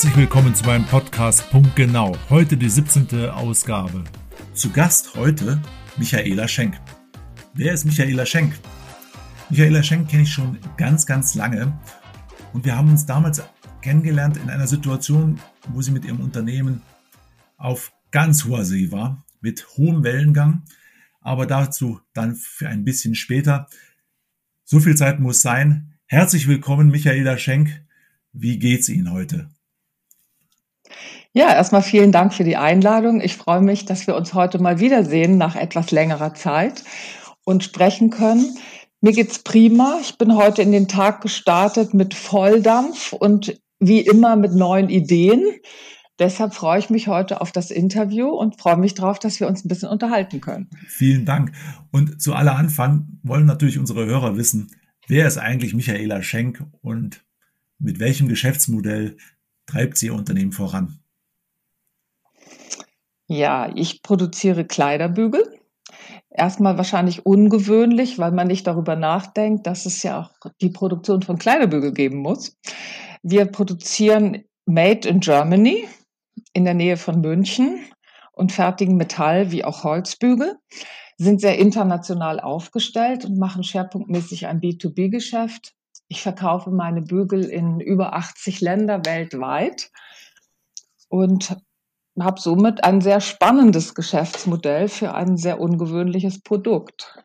Herzlich willkommen zu meinem Podcast Punkt Genau. Heute die 17. Ausgabe. Zu Gast heute Michaela Schenk. Wer ist Michaela Schenk? Michaela Schenk kenne ich schon ganz, ganz lange und wir haben uns damals kennengelernt in einer Situation, wo sie mit ihrem Unternehmen auf ganz hoher See war, mit hohem Wellengang, aber dazu dann für ein bisschen später. So viel Zeit muss sein. Herzlich willkommen, Michaela Schenk. Wie geht's Ihnen heute? Ja, erstmal vielen Dank für die Einladung. Ich freue mich, dass wir uns heute mal wiedersehen nach etwas längerer Zeit und sprechen können. Mir geht's prima. Ich bin heute in den Tag gestartet mit Volldampf und wie immer mit neuen Ideen. Deshalb freue ich mich heute auf das Interview und freue mich darauf, dass wir uns ein bisschen unterhalten können. Vielen Dank. Und zu aller Anfang wollen natürlich unsere Hörer wissen, wer ist eigentlich Michaela Schenk und mit welchem Geschäftsmodell treibt sie ihr Unternehmen voran? Ja, ich produziere Kleiderbügel. Erstmal wahrscheinlich ungewöhnlich, weil man nicht darüber nachdenkt, dass es ja auch die Produktion von Kleiderbügel geben muss. Wir produzieren Made in Germany in der Nähe von München und fertigen Metall wie auch Holzbügel, sind sehr international aufgestellt und machen schwerpunktmäßig ein B2B-Geschäft. Ich verkaufe meine Bügel in über 80 Länder weltweit und habe somit ein sehr spannendes Geschäftsmodell für ein sehr ungewöhnliches Produkt.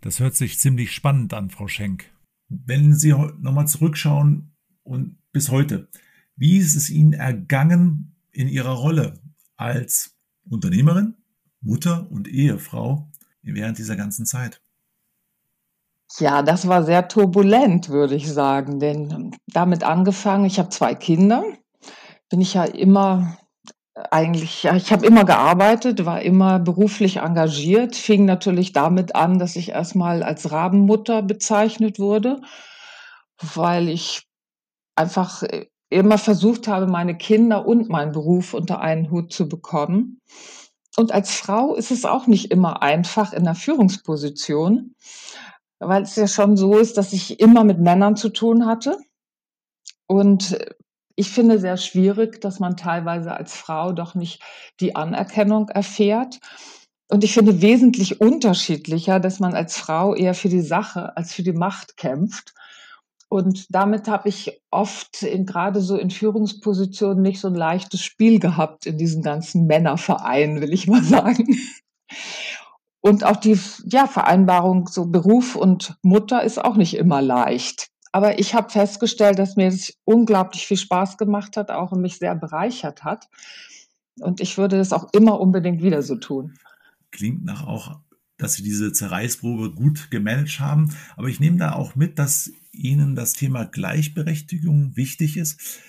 Das hört sich ziemlich spannend an, Frau Schenk. Wenn Sie nochmal zurückschauen und bis heute, wie ist es Ihnen ergangen in Ihrer Rolle als Unternehmerin, Mutter und Ehefrau während dieser ganzen Zeit? Ja, das war sehr turbulent, würde ich sagen, denn damit angefangen, ich habe zwei Kinder, bin ich ja immer eigentlich, ja, ich habe immer gearbeitet, war immer beruflich engagiert, fing natürlich damit an, dass ich erstmal als Rabenmutter bezeichnet wurde, weil ich einfach äh, immer versucht habe, meine Kinder und meinen Beruf unter einen Hut zu bekommen. Und als Frau ist es auch nicht immer einfach in der Führungsposition, weil es ja schon so ist, dass ich immer mit Männern zu tun hatte. Und ich finde sehr schwierig, dass man teilweise als Frau doch nicht die Anerkennung erfährt. Und ich finde wesentlich unterschiedlicher, dass man als Frau eher für die Sache als für die Macht kämpft. Und damit habe ich oft in, gerade so in Führungspositionen nicht so ein leichtes Spiel gehabt in diesen ganzen Männervereinen, will ich mal sagen. Und auch die ja, Vereinbarung so Beruf und Mutter ist auch nicht immer leicht. Aber ich habe festgestellt, dass mir das unglaublich viel Spaß gemacht hat, auch und mich sehr bereichert hat. Und ich würde das auch immer unbedingt wieder so tun. Klingt nach auch, dass Sie diese Zerreißprobe gut gemanagt haben. Aber ich nehme da auch mit, dass Ihnen das Thema Gleichberechtigung wichtig ist.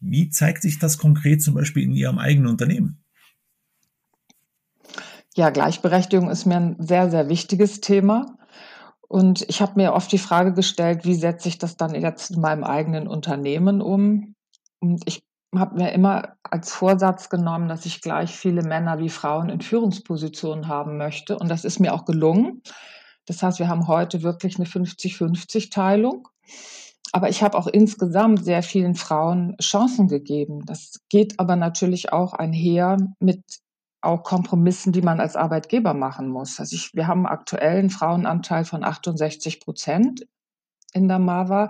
Wie zeigt sich das konkret zum Beispiel in Ihrem eigenen Unternehmen? Ja, Gleichberechtigung ist mir ein sehr, sehr wichtiges Thema. Und ich habe mir oft die Frage gestellt, wie setze ich das dann jetzt in meinem eigenen Unternehmen um? Und ich habe mir immer als Vorsatz genommen, dass ich gleich viele Männer wie Frauen in Führungspositionen haben möchte. Und das ist mir auch gelungen. Das heißt, wir haben heute wirklich eine 50-50-Teilung. Aber ich habe auch insgesamt sehr vielen Frauen Chancen gegeben. Das geht aber natürlich auch einher mit auch Kompromissen, die man als Arbeitgeber machen muss. Also ich, wir haben aktuell einen Frauenanteil von 68 Prozent in der MAVA.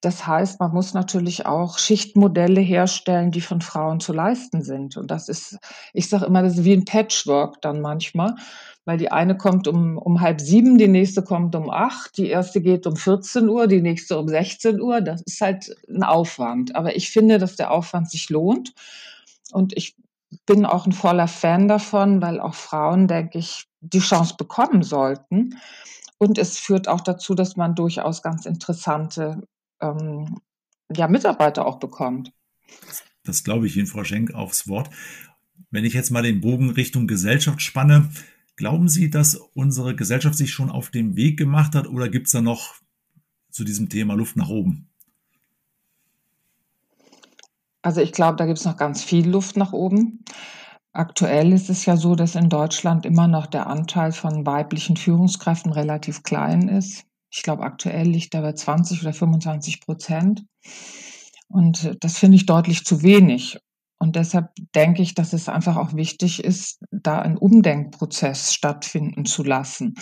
Das heißt, man muss natürlich auch Schichtmodelle herstellen, die von Frauen zu leisten sind. Und das ist, ich sage immer, das ist wie ein Patchwork dann manchmal, weil die eine kommt um, um halb sieben, die nächste kommt um acht, die erste geht um 14 Uhr, die nächste um 16 Uhr. Das ist halt ein Aufwand. Aber ich finde, dass der Aufwand sich lohnt. Und ich bin auch ein voller Fan davon, weil auch Frauen, denke ich, die Chance bekommen sollten. Und es führt auch dazu, dass man durchaus ganz interessante ähm, ja, Mitarbeiter auch bekommt. Das glaube ich Ihnen, Frau Schenk, aufs Wort. Wenn ich jetzt mal den Bogen Richtung Gesellschaft spanne, glauben Sie, dass unsere Gesellschaft sich schon auf den Weg gemacht hat oder gibt es da noch zu diesem Thema Luft nach oben? Also ich glaube, da gibt es noch ganz viel Luft nach oben. Aktuell ist es ja so, dass in Deutschland immer noch der Anteil von weiblichen Führungskräften relativ klein ist. Ich glaube, aktuell liegt er bei 20 oder 25 Prozent. Und das finde ich deutlich zu wenig. Und deshalb denke ich, dass es einfach auch wichtig ist, da ein Umdenkprozess stattfinden zu lassen.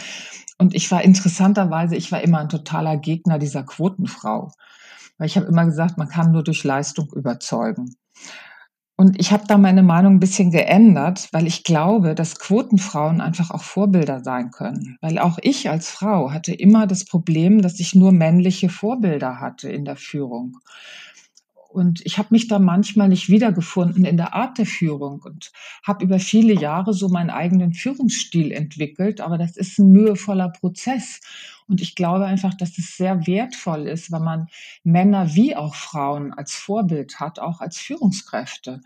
Und ich war interessanterweise, ich war immer ein totaler Gegner dieser Quotenfrau. Weil ich habe immer gesagt, man kann nur durch Leistung überzeugen. Und ich habe da meine Meinung ein bisschen geändert, weil ich glaube, dass Quotenfrauen einfach auch Vorbilder sein können. Weil auch ich als Frau hatte immer das Problem, dass ich nur männliche Vorbilder hatte in der Führung. Und ich habe mich da manchmal nicht wiedergefunden in der Art der Führung und habe über viele Jahre so meinen eigenen Führungsstil entwickelt. Aber das ist ein mühevoller Prozess. Und ich glaube einfach, dass es sehr wertvoll ist, wenn man Männer wie auch Frauen als Vorbild hat, auch als Führungskräfte.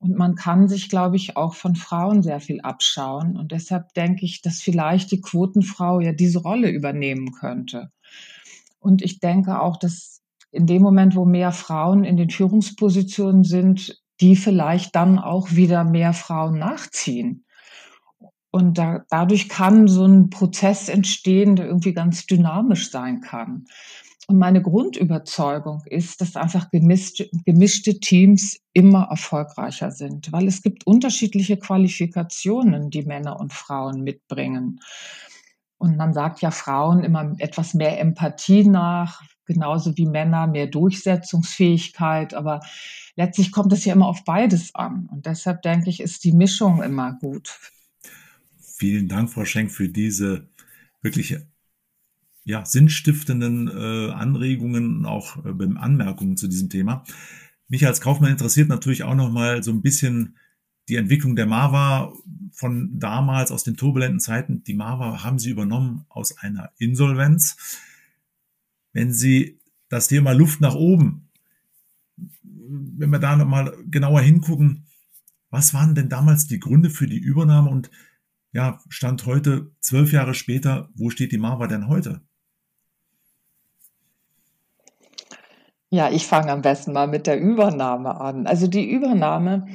Und man kann sich, glaube ich, auch von Frauen sehr viel abschauen. Und deshalb denke ich, dass vielleicht die Quotenfrau ja diese Rolle übernehmen könnte. Und ich denke auch, dass in dem Moment, wo mehr Frauen in den Führungspositionen sind, die vielleicht dann auch wieder mehr Frauen nachziehen. Und da, dadurch kann so ein Prozess entstehen, der irgendwie ganz dynamisch sein kann. Und meine Grundüberzeugung ist, dass einfach gemischte, gemischte Teams immer erfolgreicher sind, weil es gibt unterschiedliche Qualifikationen, die Männer und Frauen mitbringen. Und man sagt ja Frauen immer etwas mehr Empathie nach, genauso wie Männer mehr Durchsetzungsfähigkeit. Aber letztlich kommt es ja immer auf beides an. Und deshalb denke ich, ist die Mischung immer gut. Vielen Dank, Frau Schenk, für diese wirklich ja, sinnstiftenden äh, Anregungen auch äh, Anmerkungen zu diesem Thema. Mich als Kaufmann interessiert natürlich auch noch mal so ein bisschen die Entwicklung der Marva von damals aus den turbulenten Zeiten. Die Marva haben Sie übernommen aus einer Insolvenz wenn Sie das Thema Luft nach oben, wenn wir da nochmal genauer hingucken, was waren denn damals die Gründe für die Übernahme und ja, Stand heute, zwölf Jahre später, wo steht die Marva denn heute? Ja, ich fange am besten mal mit der Übernahme an. Also die Übernahme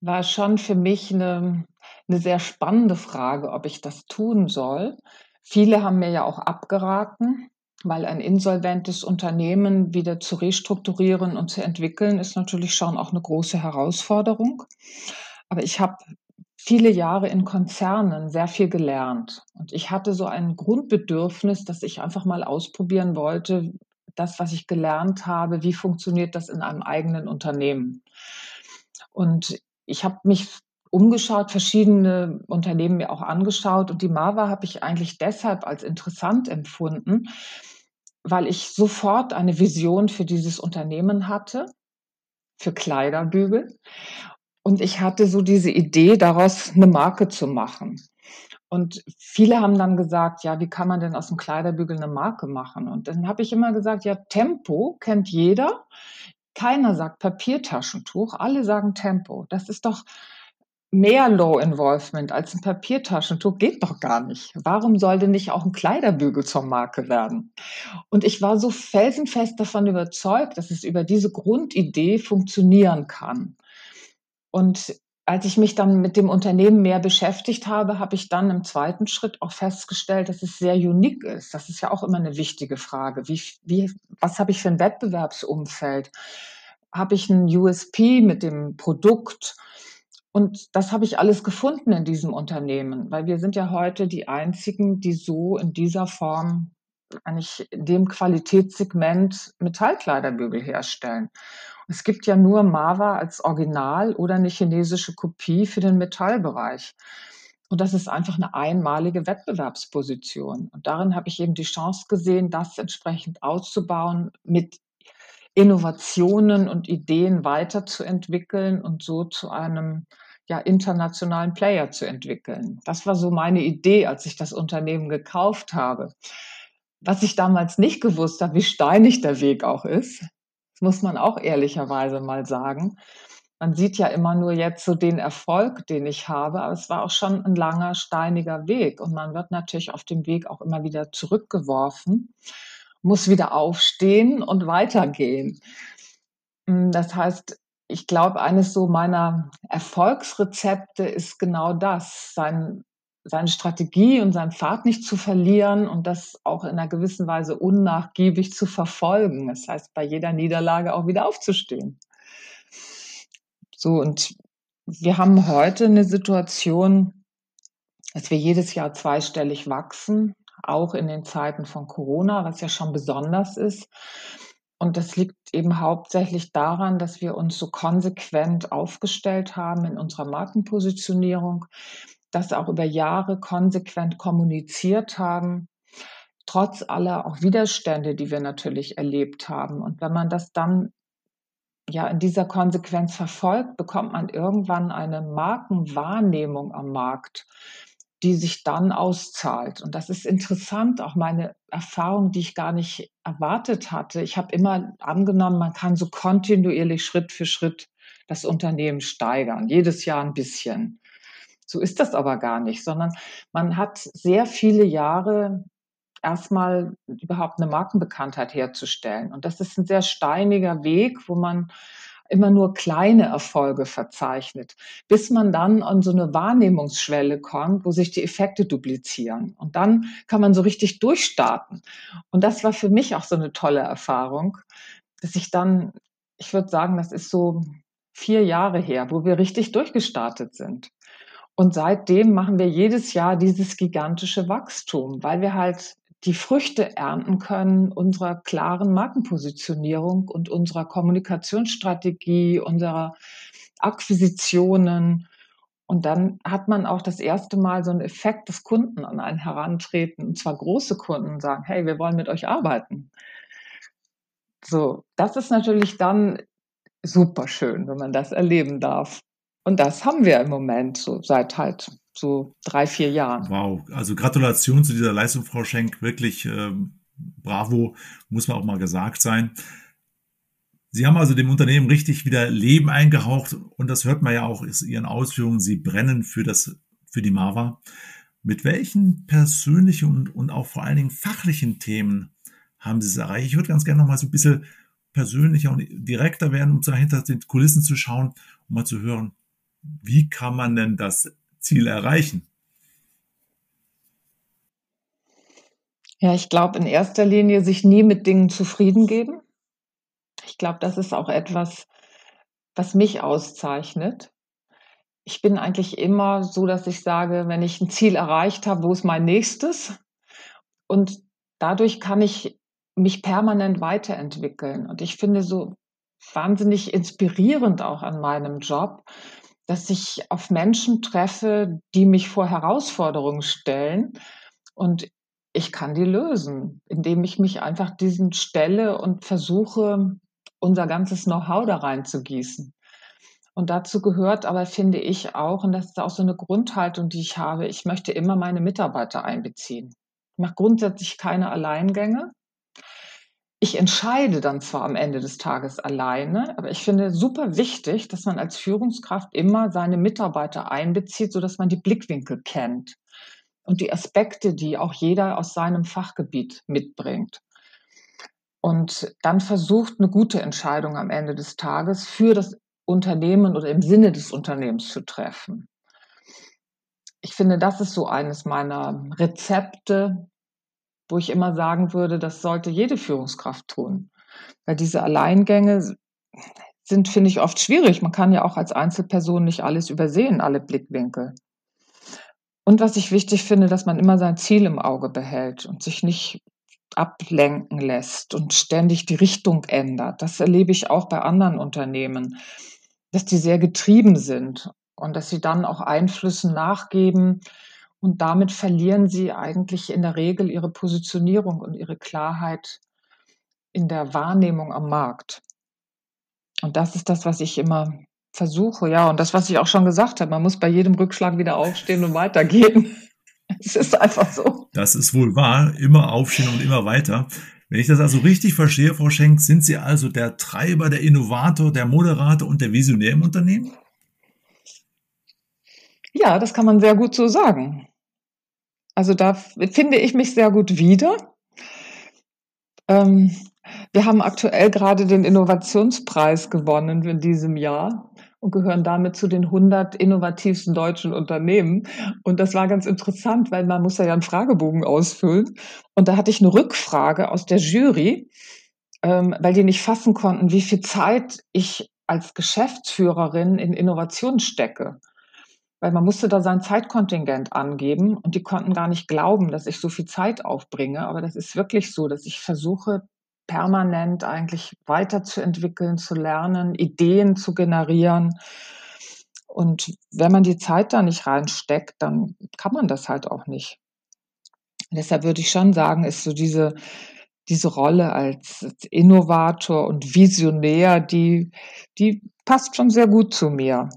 war schon für mich eine, eine sehr spannende Frage, ob ich das tun soll. Viele haben mir ja auch abgeraten, weil ein insolventes Unternehmen wieder zu restrukturieren und zu entwickeln, ist natürlich schon auch eine große Herausforderung. Aber ich habe viele Jahre in Konzernen sehr viel gelernt. Und ich hatte so ein Grundbedürfnis, dass ich einfach mal ausprobieren wollte, das, was ich gelernt habe, wie funktioniert das in einem eigenen Unternehmen. Und ich habe mich umgeschaut, verschiedene Unternehmen mir auch angeschaut und die Mava habe ich eigentlich deshalb als interessant empfunden, weil ich sofort eine Vision für dieses Unternehmen hatte, für Kleiderbügel. Und ich hatte so diese Idee, daraus eine Marke zu machen. Und viele haben dann gesagt, ja, wie kann man denn aus dem Kleiderbügel eine Marke machen? Und dann habe ich immer gesagt, ja, Tempo kennt jeder. Keiner sagt Papiertaschentuch, alle sagen Tempo. Das ist doch mehr Low Involvement als ein Papiertaschentuch geht doch gar nicht. Warum sollte nicht auch ein Kleiderbügel zur Marke werden? Und ich war so felsenfest davon überzeugt, dass es über diese Grundidee funktionieren kann. Und als ich mich dann mit dem Unternehmen mehr beschäftigt habe, habe ich dann im zweiten Schritt auch festgestellt, dass es sehr unique ist. Das ist ja auch immer eine wichtige Frage. Wie, wie, was habe ich für ein Wettbewerbsumfeld? Habe ich ein USP mit dem Produkt? Und das habe ich alles gefunden in diesem Unternehmen, weil wir sind ja heute die einzigen, die so in dieser Form eigentlich in dem Qualitätssegment Metallkleiderbügel herstellen. Es gibt ja nur Mava als Original oder eine chinesische Kopie für den Metallbereich. Und das ist einfach eine einmalige Wettbewerbsposition. Und darin habe ich eben die Chance gesehen, das entsprechend auszubauen, mit Innovationen und Ideen weiterzuentwickeln und so zu einem ja, internationalen Player zu entwickeln. Das war so meine Idee, als ich das Unternehmen gekauft habe. Was ich damals nicht gewusst habe, wie steinig der Weg auch ist, muss man auch ehrlicherweise mal sagen. Man sieht ja immer nur jetzt so den Erfolg, den ich habe, aber es war auch schon ein langer, steiniger Weg und man wird natürlich auf dem Weg auch immer wieder zurückgeworfen muss wieder aufstehen und weitergehen. Hm, das heißt, ich glaube, eines so meiner Erfolgsrezepte ist genau das, sein, seine Strategie und seinen Pfad nicht zu verlieren und das auch in einer gewissen Weise unnachgiebig zu verfolgen. Das heißt, bei jeder Niederlage auch wieder aufzustehen. So, und wir haben heute eine Situation, dass wir jedes Jahr zweistellig wachsen, auch in den Zeiten von Corona, was ja schon besonders ist. Und das liegt eben hauptsächlich daran, dass wir uns so konsequent aufgestellt haben in unserer Markenpositionierung, das auch über Jahre konsequent kommuniziert haben, trotz aller auch Widerstände, die wir natürlich erlebt haben. Und wenn man das dann ja in dieser Konsequenz verfolgt, bekommt man irgendwann eine Markenwahrnehmung am Markt, die sich dann auszahlt. Und das ist interessant, auch meine Erfahrung, die ich gar nicht erwartet hatte. Ich habe immer angenommen, man kann so kontinuierlich Schritt für Schritt das Unternehmen steigern, jedes Jahr ein bisschen. So ist das aber gar nicht, sondern man hat sehr viele Jahre erstmal überhaupt eine Markenbekanntheit herzustellen. Und das ist ein sehr steiniger Weg, wo man immer nur kleine Erfolge verzeichnet, bis man dann an so eine Wahrnehmungsschwelle kommt, wo sich die Effekte duplizieren. Und dann kann man so richtig durchstarten. Und das war für mich auch so eine tolle Erfahrung, dass ich dann, ich würde sagen, das ist so vier Jahre her, wo wir richtig durchgestartet sind. Und seitdem machen wir jedes Jahr dieses gigantische Wachstum, weil wir halt die Früchte ernten können unserer klaren Markenpositionierung und unserer Kommunikationsstrategie, unserer Akquisitionen. Und dann hat man auch das erste Mal so einen Effekt, dass Kunden an einen herantreten, und zwar große Kunden sagen, hey, wir wollen mit euch arbeiten. So, das ist natürlich dann super schön, wenn man das erleben darf. Und das haben wir im Moment so seit halt so drei, vier Jahren. Wow, also Gratulation zu dieser Leistung, Frau Schenk. Wirklich ähm, bravo, muss man auch mal gesagt sein. Sie haben also dem Unternehmen richtig wieder Leben eingehaucht und das hört man ja auch in Ihren Ausführungen. Sie brennen für das, für die Marva. Mit welchen persönlichen und, und auch vor allen Dingen fachlichen Themen haben Sie es erreicht? Ich würde ganz gerne noch mal so ein bisschen persönlicher und direkter werden, um hinter den Kulissen zu schauen, um mal zu hören, wie kann man denn das Ziel erreichen? Ja, ich glaube in erster Linie sich nie mit Dingen zufrieden geben. Ich glaube, das ist auch etwas, was mich auszeichnet. Ich bin eigentlich immer so, dass ich sage, wenn ich ein Ziel erreicht habe, wo ist mein nächstes? Und dadurch kann ich mich permanent weiterentwickeln. Und ich finde so wahnsinnig inspirierend auch an meinem Job, dass ich auf Menschen treffe, die mich vor Herausforderungen stellen und ich kann die lösen, indem ich mich einfach diesen stelle und versuche, unser ganzes Know-how da reinzugießen. Und dazu gehört aber, finde ich auch, und das ist auch so eine Grundhaltung, die ich habe, ich möchte immer meine Mitarbeiter einbeziehen. Ich mache grundsätzlich keine Alleingänge, ich entscheide dann zwar am Ende des Tages alleine, aber ich finde super wichtig, dass man als Führungskraft immer seine Mitarbeiter einbezieht, sodass man die Blickwinkel kennt und die Aspekte, die auch jeder aus seinem Fachgebiet mitbringt. Und dann versucht, eine gute Entscheidung am Ende des Tages für das Unternehmen oder im Sinne des Unternehmens zu treffen. Ich finde, das ist so eines meiner Rezepte, wo ich immer sagen würde, das sollte jede Führungskraft tun. Weil diese Alleingänge sind, finde ich, oft schwierig. Man kann ja auch als Einzelperson nicht alles übersehen, alle Blickwinkel. Und was ich wichtig finde, dass man immer sein Ziel im Auge behält und sich nicht ablenken lässt und ständig die Richtung ändert. Das erlebe ich auch bei anderen Unternehmen, dass die sehr getrieben sind und dass sie dann auch Einflüssen nachgeben, und damit verlieren sie eigentlich in der Regel ihre Positionierung und ihre Klarheit in der Wahrnehmung am Markt. Und das ist das, was ich immer versuche, ja. Und das, was ich auch schon gesagt habe, man muss bei jedem Rückschlag wieder aufstehen und weitergehen. Es ist einfach so. Das ist wohl wahr. Immer aufstehen und immer weiter. Wenn ich das also richtig verstehe, Frau Schenk, sind Sie also der Treiber, der Innovator, der Moderator und der Visionär im Unternehmen? Ja, das kann man sehr gut so sagen. Also da finde ich mich sehr gut wieder. Ähm, wir haben aktuell gerade den Innovationspreis gewonnen in diesem Jahr. und gehören damit zu den 100 innovativsten deutschen Unternehmen. Und das war ganz interessant, weil man muss ja einen Fragebogen ausfüllen. Und da hatte ich eine Rückfrage aus der Jury, ähm, weil die nicht fassen konnten, wie viel Zeit ich als Geschäftsführerin in Innovation stecke. Weil man musste da sein Zeitkontingent angeben und die konnten gar nicht glauben, dass ich so viel Zeit aufbringe. Aber das ist wirklich so, dass ich versuche, permanent eigentlich weiterzuentwickeln, zu lernen, Ideen zu generieren. Und wenn man die Zeit da nicht reinsteckt, dann kann man das halt auch nicht. deshalb würde ich schon sagen, ist so diese, diese Rolle als Innovator und Visionär, die, die passt schon sehr gut zu mir.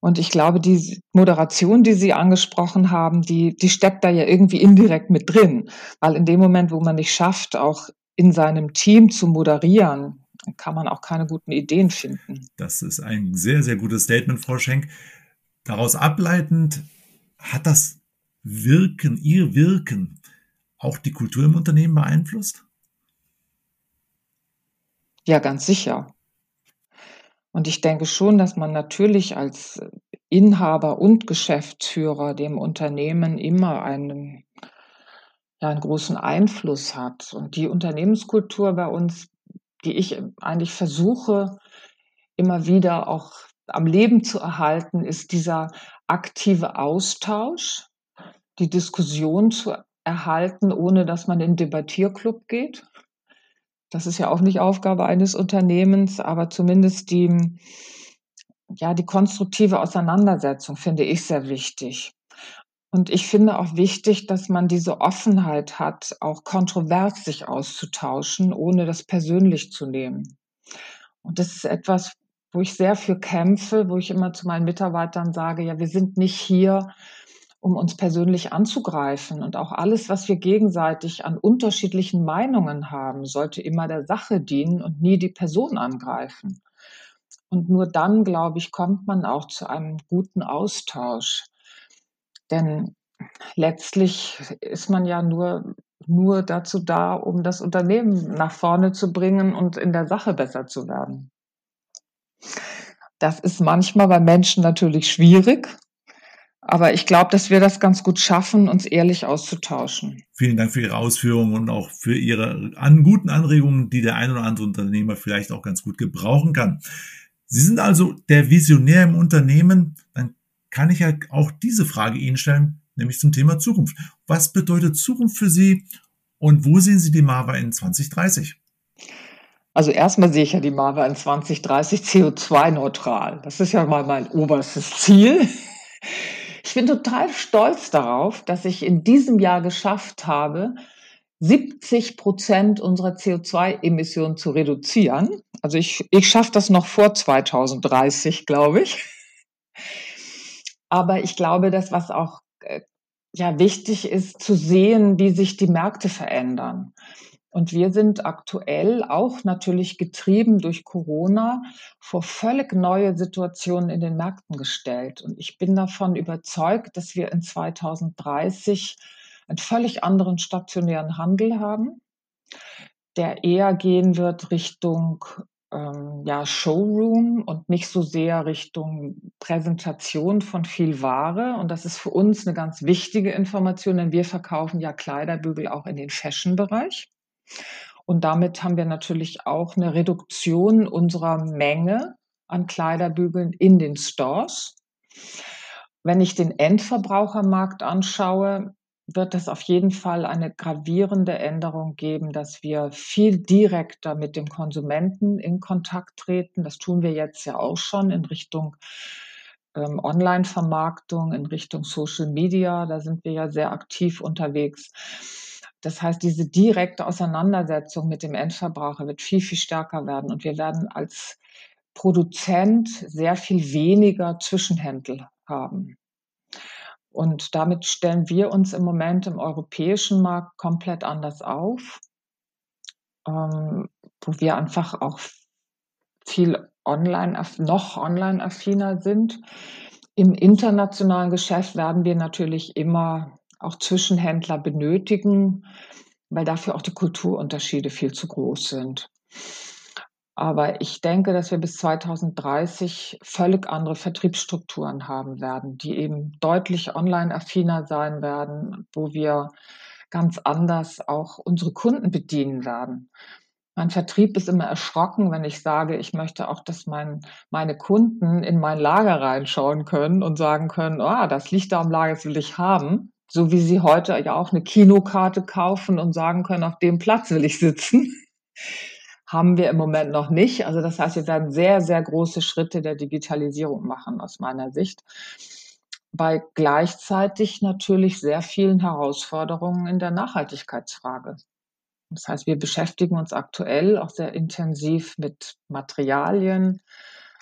Und ich glaube, die Moderation, die Sie angesprochen haben, die, die steckt da ja irgendwie indirekt mit drin. Weil in dem Moment, wo man nicht schafft, auch in seinem Team zu moderieren, kann man auch keine guten Ideen finden. Das ist ein sehr, sehr gutes Statement, Frau Schenk. Daraus ableitend hat das Wirken, Ihr Wirken auch die Kultur im Unternehmen beeinflusst? Ja, ganz sicher. Und ich denke schon, dass man natürlich als Inhaber und Geschäftsführer dem Unternehmen immer einen ja einen großen Einfluss hat. Und die Unternehmenskultur bei uns, die ich eigentlich versuche, immer wieder auch am Leben zu erhalten, ist dieser aktive Austausch, die Diskussion zu erhalten, ohne dass man in den Debattierclub geht. Das ist ja auch nicht Aufgabe eines Unternehmens, aber zumindest die, ja, die konstruktive Auseinandersetzung finde ich sehr wichtig. Und ich finde auch wichtig, dass man diese Offenheit hat, auch kontrovers sich auszutauschen, ohne das persönlich zu nehmen. Und das ist etwas, wo ich sehr für kämpfe, wo ich immer zu meinen Mitarbeitern sage, ja, wir sind nicht hier, um uns persönlich anzugreifen. Und auch alles, was wir gegenseitig an unterschiedlichen Meinungen haben, sollte immer der Sache dienen und nie die Person angreifen. Und nur dann, glaube ich, kommt man auch zu einem guten Austausch. Denn letztlich ist man ja nur, nur dazu da, um das Unternehmen nach vorne zu bringen und in der Sache besser zu werden. Das ist manchmal bei Menschen natürlich schwierig, aber ich glaube, dass wir das ganz gut schaffen, uns ehrlich auszutauschen. Vielen Dank für Ihre Ausführungen und auch für Ihre an guten Anregungen, die der ein oder andere Unternehmer vielleicht auch ganz gut gebrauchen kann. Sie sind also der Visionär im Unternehmen. Dann kann ich ja auch diese Frage Ihnen stellen, nämlich zum Thema Zukunft. Was bedeutet Zukunft für Sie und wo sehen Sie die Marva in 2030? Also erstmal sehe ich ja die Marva in 2030 CO2-neutral. Das ist ja mal mein oberstes Ziel. Ich bin total stolz darauf, dass ich in diesem Jahr geschafft habe, 70 Prozent unserer CO2-Emissionen zu reduzieren. Also ich, ich schaffe das noch vor 2030, glaube ich. Aber ich glaube, dass was auch äh, ja wichtig ist, zu sehen, wie sich die Märkte verändern. Und wir sind aktuell auch natürlich getrieben durch Corona vor völlig neue Situationen in den Märkten gestellt. Und ich bin davon überzeugt, dass wir in 2030 einen völlig anderen stationären Handel haben, der eher gehen wird Richtung ähm, ja, Showroom und nicht so sehr Richtung Präsentation von viel Ware. Und das ist für uns eine ganz wichtige Information, denn wir verkaufen ja Kleiderbügel auch in den Fashion-Bereich. Und damit haben wir natürlich auch eine Reduktion unserer Menge an Kleiderbügeln in den Stores. Wenn ich den Endverbrauchermarkt anschaue, wird es auf jeden Fall eine gravierende Änderung geben, dass wir viel direkter mit dem Konsumenten in Kontakt treten. Das tun wir jetzt ja auch schon in Richtung ähm, Online-Vermarktung, in Richtung Social Media. Da sind wir ja sehr aktiv unterwegs. Das heißt, diese direkte Auseinandersetzung mit dem Endverbraucher wird viel, viel stärker werden. Und wir werden als Produzent sehr viel weniger Zwischenhändler haben. Und damit stellen wir uns im Moment im europäischen Markt komplett anders auf, ähm, wo wir einfach auch viel online, noch online affiner sind. Im internationalen Geschäft werden wir natürlich immer auch Zwischenhändler benötigen, weil dafür auch die Kulturunterschiede viel zu groß sind. Aber ich denke, dass wir bis 2030 völlig andere Vertriebsstrukturen haben werden, die eben deutlich online-affiner sein werden, wo wir ganz anders auch unsere Kunden bedienen werden. Mein Vertrieb ist immer erschrocken, wenn ich sage, ich möchte auch, dass mein, meine Kunden in mein Lager reinschauen können und sagen können, oh, das liegt da am Lager, das will ich haben. So wie sie heute ja auch eine Kinokarte kaufen und sagen können, auf dem Platz will ich sitzen haben wir im Moment noch nicht. Also das heißt, wir werden sehr, sehr große Schritte der Digitalisierung machen aus meiner Sicht. Bei gleichzeitig natürlich sehr vielen Herausforderungen in der Nachhaltigkeitsfrage. Das heißt, wir beschäftigen uns aktuell auch sehr intensiv mit Materialien,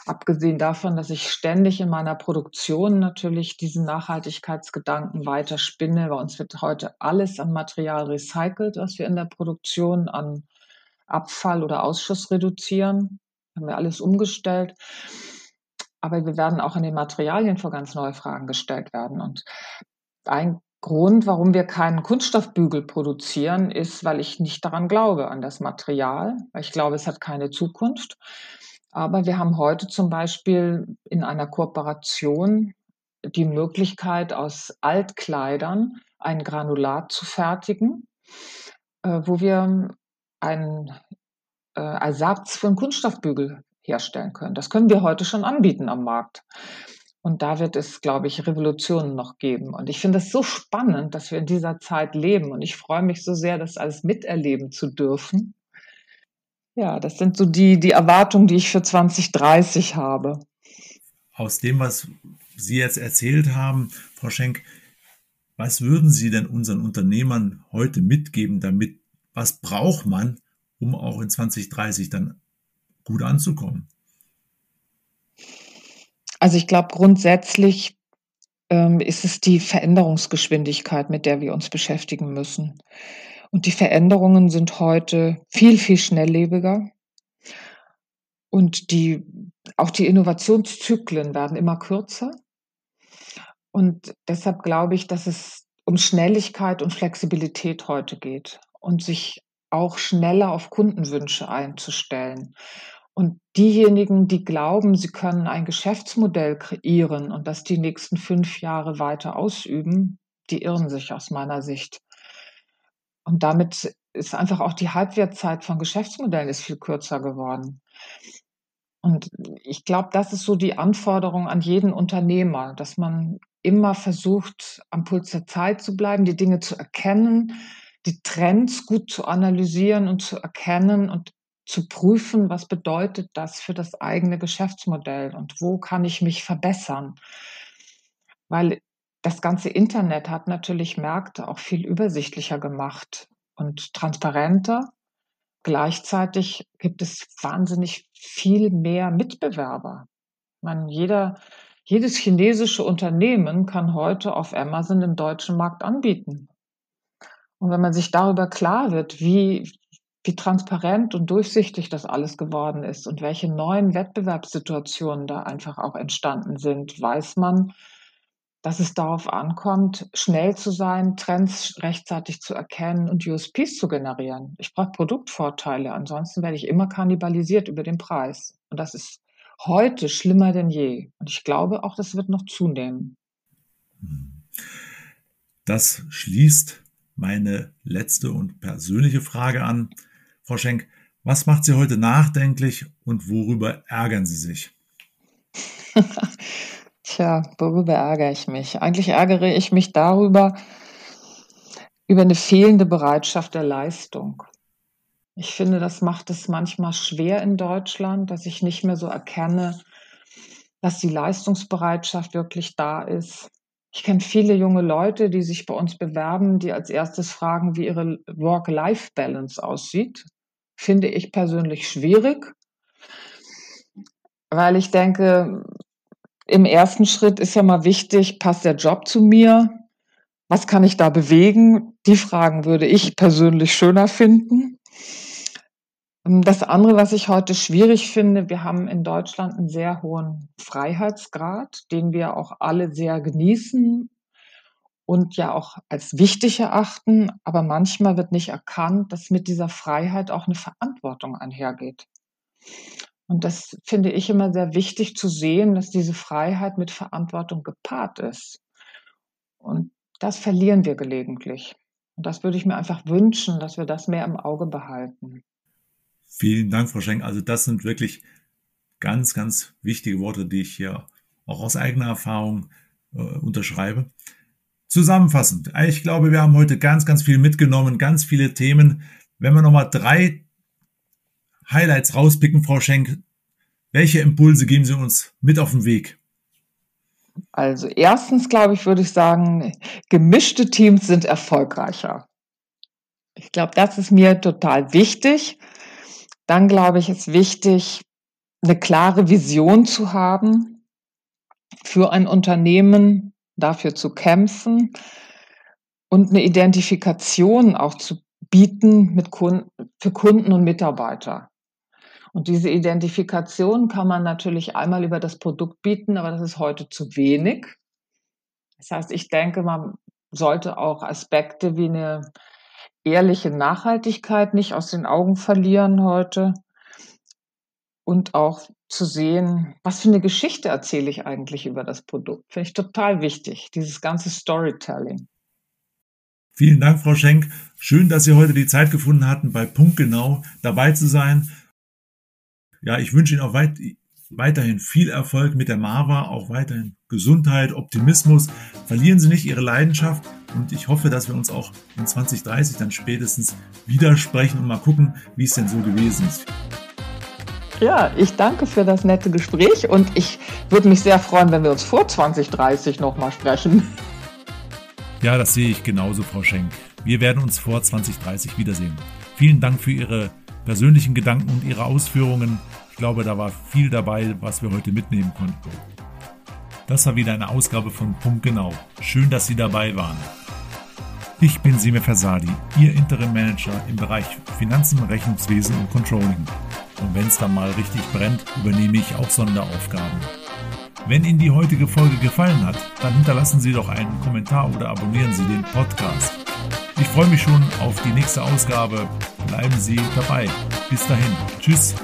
abgesehen davon, dass ich ständig in meiner Produktion natürlich diesen Nachhaltigkeitsgedanken weiter spinne. Bei uns wird heute alles an Material recycelt, was wir in der Produktion an Abfall oder Ausschuss reduzieren. Haben wir alles umgestellt. Aber wir werden auch in den Materialien vor ganz neue Fragen gestellt werden. Und ein Grund, warum wir keinen Kunststoffbügel produzieren, ist, weil ich nicht daran glaube, an das Material, ich glaube, es hat keine Zukunft. Aber wir haben heute zum Beispiel in einer Kooperation die Möglichkeit, aus Altkleidern ein Granulat zu fertigen, äh, wo wir einen äh, Ersatz für einen Kunststoffbügel herstellen können. Das können wir heute schon anbieten am Markt. Und da wird es, glaube ich, Revolutionen noch geben. Und ich finde es so spannend, dass wir in dieser Zeit leben. Und ich freue mich so sehr, das alles miterleben zu dürfen. Ja, das sind so die, die Erwartungen, die ich für 2030 habe. Aus dem, was Sie jetzt erzählt haben, Frau Schenk, was würden Sie denn unseren Unternehmern heute mitgeben, damit was braucht man, um auch in 2030 dann gut anzukommen? Also ich glaube, grundsätzlich ähm, ist es die Veränderungsgeschwindigkeit, mit der wir uns beschäftigen müssen. Und die Veränderungen sind heute viel, viel schnelllebiger. Und die, auch die Innovationszyklen werden immer kürzer. Und deshalb glaube ich, dass es um Schnelligkeit und Flexibilität heute geht und sich auch schneller auf Kundenwünsche einzustellen. Und diejenigen, die glauben, sie können ein Geschäftsmodell kreieren und das die nächsten fünf Jahre weiter ausüben, die irren sich aus meiner Sicht. Und damit ist einfach auch die Halbwertzeit von Geschäftsmodellen ist viel kürzer geworden. Und ich glaube, das ist so die Anforderung an jeden Unternehmer, dass man immer versucht, am Puls der Zeit zu bleiben, die Dinge zu erkennen, die Trends gut zu analysieren und zu erkennen und zu prüfen, was bedeutet das für das eigene Geschäftsmodell und wo kann ich mich verbessern. Weil das ganze Internet hat natürlich Märkte auch viel übersichtlicher gemacht und transparenter. Gleichzeitig gibt es wahnsinnig viel mehr Mitbewerber. Man, jeder, jedes chinesische Unternehmen kann heute auf Amazon den deutschen Markt anbieten. Und wenn man sich darüber klar wird, wie, wie transparent und durchsichtig das alles geworden ist und welche neuen Wettbewerbssituationen da einfach auch entstanden sind, weiß man, dass es darauf ankommt, schnell zu sein, Trends rechtzeitig zu erkennen und USPs zu generieren. Ich brauche Produktvorteile, ansonsten werde ich immer kannibalisiert über den Preis. Und das ist heute schlimmer denn je. Und ich glaube auch, das wird noch zunehmen. Das schließt meine letzte und persönliche Frage an. Frau Schenk, was macht Sie heute nachdenklich und worüber ärgern Sie sich? Tja, worüber ärgere ich mich? Eigentlich ärgere ich mich darüber, über eine fehlende Bereitschaft der Leistung. Ich finde, das macht es manchmal schwer in Deutschland, dass ich nicht mehr so erkenne, dass die Leistungsbereitschaft wirklich da ist. Ich kenne viele junge Leute, die sich bei uns bewerben, die als erstes fragen, wie ihre Work-Life-Balance aussieht. Finde ich persönlich schwierig, weil ich denke, im ersten Schritt ist ja mal wichtig, passt der Job zu mir? Was kann ich da bewegen? Die Fragen würde ich persönlich schöner finden. Ähm, das andere, was ich heute schwierig finde, wir haben in Deutschland einen sehr hohen Freiheitsgrad, den wir auch alle sehr genießen und ja auch als wichtig erachten. Aber manchmal wird nicht erkannt, dass mit dieser Freiheit auch eine Verantwortung einhergeht. Und das finde ich immer sehr wichtig zu sehen, dass diese Freiheit mit Verantwortung gepaart ist. Und das verlieren wir gelegentlich. Und das würde ich mir einfach wünschen, dass wir das mehr im Auge behalten. Vielen Dank, Frau Schenk. Also das sind wirklich ganz, ganz wichtige Worte, die ich hier auch aus eigener Erfahrung äh, unterschreibe. Zusammenfassend, ich glaube, wir haben heute ganz, ganz viel mitgenommen, ganz viele Themen. Wenn wir nochmal drei Highlights rauspicken, Frau Schenk, welche Impulse geben Sie uns mit auf den Weg? Also erstens, glaube ich, würde ich sagen, gemischte Teams sind erfolgreicher. Ich glaube, das ist mir total wichtig. Dann glaube ich, ist wichtig, eine klare Vision zu haben für ein Unternehmen, dafür zu kämpfen und eine Identifikation auch zu bieten mit Kunden, für Kunden und Mitarbeiter. Und diese Identifikation kann man natürlich einmal über das Produkt bieten, aber das ist heute zu wenig. Das heißt, ich denke, man sollte auch Aspekte wie eine ehrliche Nachhaltigkeit nicht aus den Augen verlieren heute und auch zu sehen, was für eine Geschichte erzähle ich eigentlich über das Produkt. Finde ich total wichtig, dieses ganze Storytelling. Vielen Dank, Frau Schenk. Schön, dass Sie heute die Zeit gefunden hatten, bei Punktgenau dabei zu sein. Ja, ich wünsche Ihnen auch weit, weiterhin viel Erfolg mit der Marva, auch weiterhin Gesundheit, Optimismus. Verlieren Sie nicht Ihre Leidenschaft und ich hoffe, dass wir uns auch in 2030 dann spätestens widersprechen und mal gucken, wie es denn so gewesen ist. Ja, ich danke für das nette Gespräch und ich würde mich sehr freuen, wenn wir uns vor 2030 nochmal sprechen. Ja, das sehe ich genauso, Frau Schenk. Wir werden uns vor 2030 wiedersehen. Vielen Dank für Ihre persönlichen Gedanken und Ihre Ausführungen. Ich glaube, da war viel dabei, was wir heute mitnehmen konnten. Das war wieder eine Ausgabe von Punkt Genau. Schön, dass Sie dabei waren. Ich bin Sime Versadi, Ihr Interim Manager im Bereich Finanzen, Rechnungswesen und Controlling. Und wenn es dann mal richtig brennt, übernehme ich auch Sonderaufgaben. Wenn Ihnen die heutige Folge gefallen hat, dann hinterlassen Sie doch einen Kommentar oder abonnieren Sie den Podcast. Ich freue mich schon auf die nächste Ausgabe. Bleiben Sie dabei. Bis dahin. Tschüss.